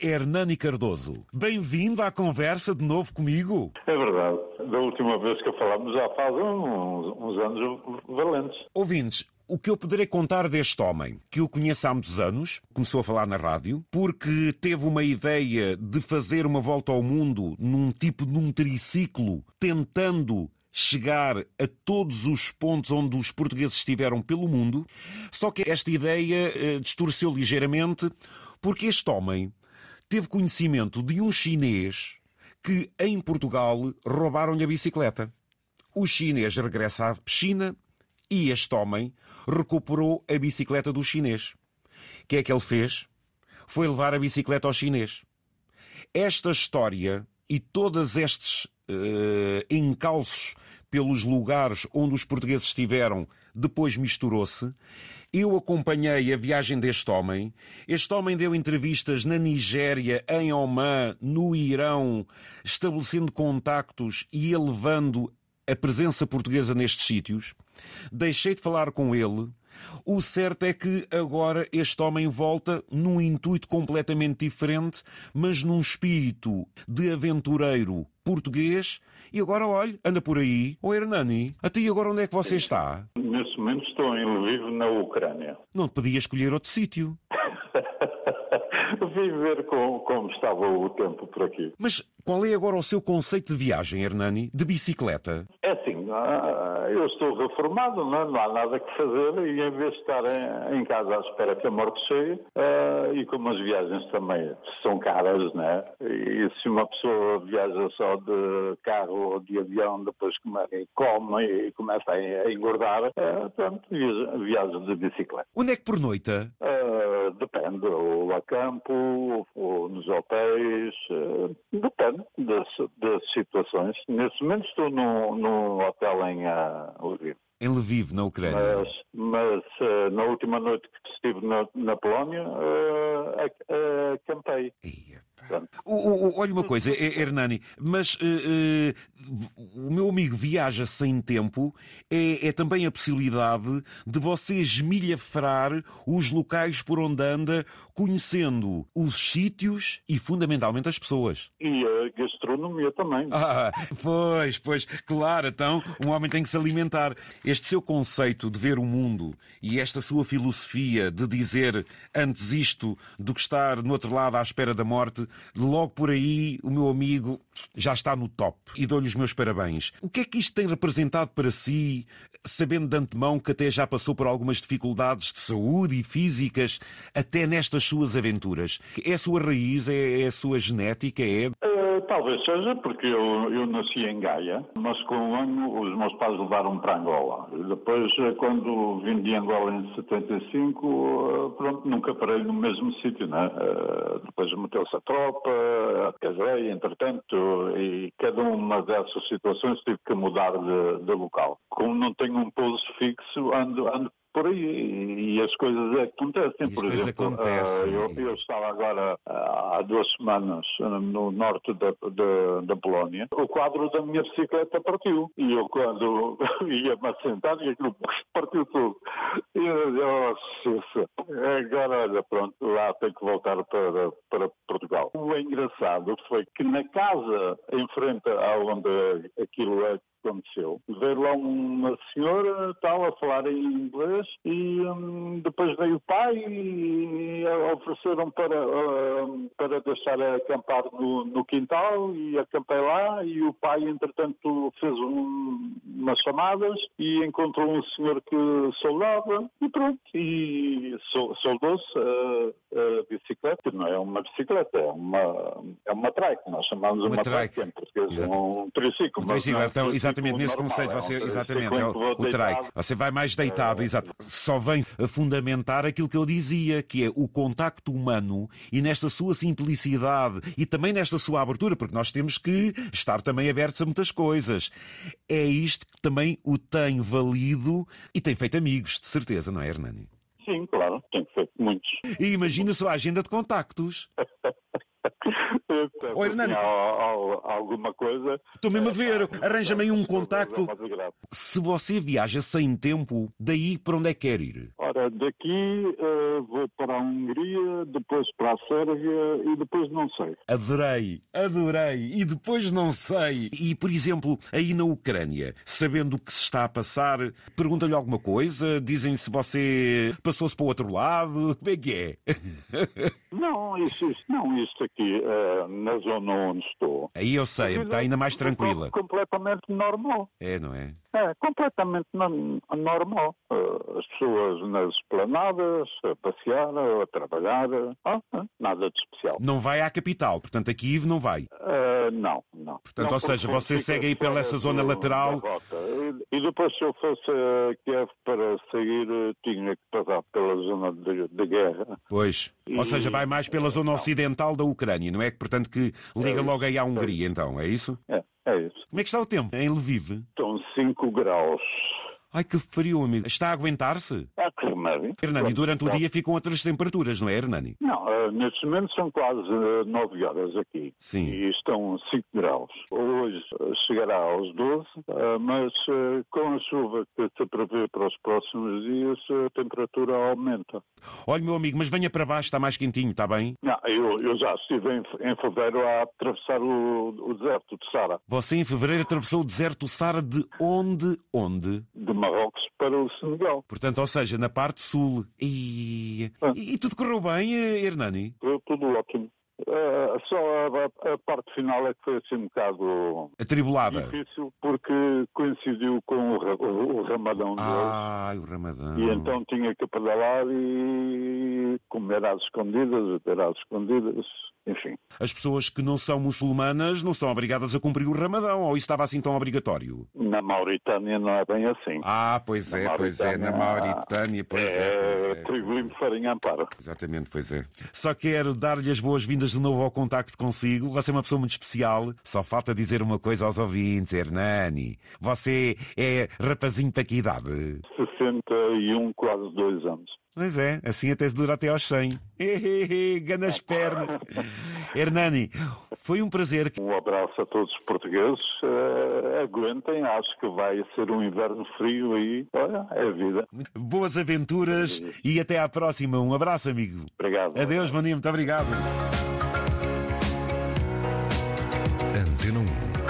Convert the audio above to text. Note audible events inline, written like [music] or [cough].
Hernani Cardoso. Bem-vindo à conversa de novo comigo. É verdade. Da última vez que falámos já faz uns, uns anos valentes. Ouvintes, o que eu poderei contar deste homem, que eu conheço há muitos anos, começou a falar na rádio, porque teve uma ideia de fazer uma volta ao mundo num tipo de um triciclo, tentando chegar a todos os pontos onde os portugueses estiveram pelo mundo, só que esta ideia eh, distorceu ligeiramente, porque este homem teve conhecimento de um chinês que, em Portugal, roubaram-lhe a bicicleta. O chinês regressa à China e este homem recuperou a bicicleta do chinês. O que é que ele fez? Foi levar a bicicleta ao chinês. Esta história e todos estes uh, encalços pelos lugares onde os portugueses estiveram depois misturou-se eu acompanhei a viagem deste homem. Este homem deu entrevistas na Nigéria, em Oman, no Irão, estabelecendo contactos e elevando a presença portuguesa nestes sítios. Deixei de falar com ele. O certo é que agora este homem volta num intuito completamente diferente, mas num espírito de aventureiro português. E agora, olhe, anda por aí. Ô Hernani, até agora onde é que você está? Momento estou em Lviv, na Ucrânia. Não podia escolher outro sítio. [laughs] Vim ver como, como, estava o tempo por aqui. Mas qual é agora o seu conceito de viagem, Hernani? De bicicleta? É eu estou reformado, não, é? não há nada que fazer e em vez de estar em, em casa à espera que a morte chegue, uh, e como as viagens também são caras, né? E se uma pessoa viaja só de carro ou de avião, depois come e começa a engordar, uh, pronto, viaja de bicicleta. Onde é que por? Uh, depende, ou a campo, ou, nos hotéis, depende das, das, situações. Nesse momento estou num, num hotel em uh, Lviv. Em Lviv, na Ucrânia. Mas, mas uh, na última noite que estive na, na Polónia, acampei. Ia o, o, olha uma coisa, Hernani, mas uh, uh, o meu amigo viaja sem tempo é, é, também a possibilidade de você esmilhafrar os locais por onde anda, conhecendo os sítios e fundamentalmente as pessoas. E a gastronomia também. Ah, pois, pois, claro, então um homem tem que se alimentar. Este seu conceito de ver o mundo e esta sua filosofia de dizer antes isto do que estar no outro lado à espera da morte logo por aí o meu amigo já está no top e dou-lhe os meus parabéns. O que é que isto tem representado para si, sabendo de antemão que até já passou por algumas dificuldades de saúde e físicas, até nestas suas aventuras? É a sua raiz, é, a sua genética, é? Talvez seja, porque eu, eu nasci em Gaia, mas com um ano os meus pais levaram para Angola. Depois, eh, quando vim de Angola em 75, uh, pronto, nunca parei no mesmo sítio, né? Uh, depois meteu-se a tropa, casei, entretanto, e cada uma dessas situações tive que mudar de, de local. Como não tenho um pouso fixo, ando, ando por aí e as coisas acontecem. por exemplo, acontecem. Uh, eu, eu, estava agora uh, há duas semanas no norte da, da, da, Polónia. O quadro da minha bicicleta partiu e eu quando [laughs] ia-me assentar e aquilo [laughs] partiu tudo. E eu disse, oh, agora olha, pronto, lá tenho que voltar para, para Portugal. O engraçado foi que na casa em frente a onde aquilo é aconteceu. Veio lá uma senhora, tal, a falar em inglês e um, depois veio o pai e ofereceram para, uh, para deixar acampar no, no, quintal e acampei lá e o pai, entretanto, fez um, umas chamadas e encontrou um senhor que soldava e pronto, e soldou-se a, a, bicicleta, não é uma bicicleta, é uma, é uma trike, nós chamamos uma, uma trike, em português, é um triciclo. Um triciclo, é então, exatamente nesse normal, conceito, você, é um exatamente, é o, o. Você vai mais deitado, é, exato. Só vem a fundamentar aquilo que eu dizia, que é o contacto humano e nesta sua simplicidade e também nesta sua abertura, porque nós temos que estar também abertos a muitas coisas. É isto que também o tem valido e tem feito amigos, de certeza, não é, Hernani? Sim, claro, tem feito muitos. E imagina só a agenda de contactos. [laughs] Oi, Hernani. alguma coisa. Estou mesmo a ver, arranja-me aí um contacto. Se você viaja sem tempo, daí para onde é que quer ir? Ora, daqui uh, vou para a Hungria, depois para a Sérvia e depois não sei. Adorei, adorei. E depois não sei. E, por exemplo, aí na Ucrânia, sabendo o que se está a passar, pergunta-lhe alguma coisa? Dizem se você passou-se para o outro lado? Como é que é? [laughs] Não, isso, isso não, isto aqui, uh, na zona onde estou. Aí eu sei, está ainda mais tranquila. Completamente normal. É, não é? É, completamente normal. Uh, as pessoas nas esplanadas, a passear, a trabalhar, uh, nada de especial. Não vai à capital, portanto a Kiev não vai? Uh, não, não. Portanto, não, ou seja, você segue aí pela essa zona lateral. E, e depois, se eu fosse a Kiev para sair, tinha que passar pela zona de, de guerra. Pois. E... Ou seja, vai mais pela zona ocidental da Ucrânia, não é? Portanto, que liga é logo aí à Hungria, então, é isso? É. É isso. Como é que está o tempo em Lviv? Estão 5 graus. Ai, que frio, amigo. Está a aguentar-se? Remédio. Hernani, durante o dia ficam outras temperaturas, não é, Hernani? Não, uh, nestes momentos são quase uh, 9 horas aqui. Sim. E estão 5 graus. Hoje uh, chegará aos 12, uh, mas com a chuva que se prevê para os próximos dias, a temperatura aumenta. Olha, meu amigo, mas venha para baixo, está mais quentinho, está bem? Não, eu, eu já estive em, em fevereiro a atravessar o, o deserto de Sara. Você em fevereiro atravessou o deserto de Sara de onde? Onde? De Marrocos para o Senegal. Portanto, ou seja, na parte sul. E, ah. e, e tudo correu bem, Hernani? Tudo ótimo. Uh, só a, a, parte final é que foi assim um bocado atribulada. Difícil porque coincidiu com o, o, o Ramadão Ah, o Ramadão. E então tinha que pedalar e comer às escondidas, beber às escondidas enfim. As pessoas que não são muçulmanas não são obrigadas a cumprir o Ramadão, ou isso estava assim tão obrigatório? Na Mauritânia não é bem assim. Ah, pois é, pois é, na Mauritânia, pois é. É, é trigo limpo, farinha amparo. Exatamente, pois é. Só quero dar-lhe as boas-vindas de novo ao contacto consigo. Você é uma pessoa muito especial. Só falta dizer uma coisa aos ouvintes, Hernani. Você é rapazinho para que idade? 61, quase dois anos. Pois é, assim até se dura até aos 100. [laughs] Gana as pernas. Hernani, foi um prazer. Um abraço a todos os portugueses. Uh, aguentem, acho que vai ser um inverno frio aí. Olha, é a vida. Boas aventuras e até à próxima. Um abraço, amigo. Obrigado. Adeus, Maninho, muito obrigado. Antena 1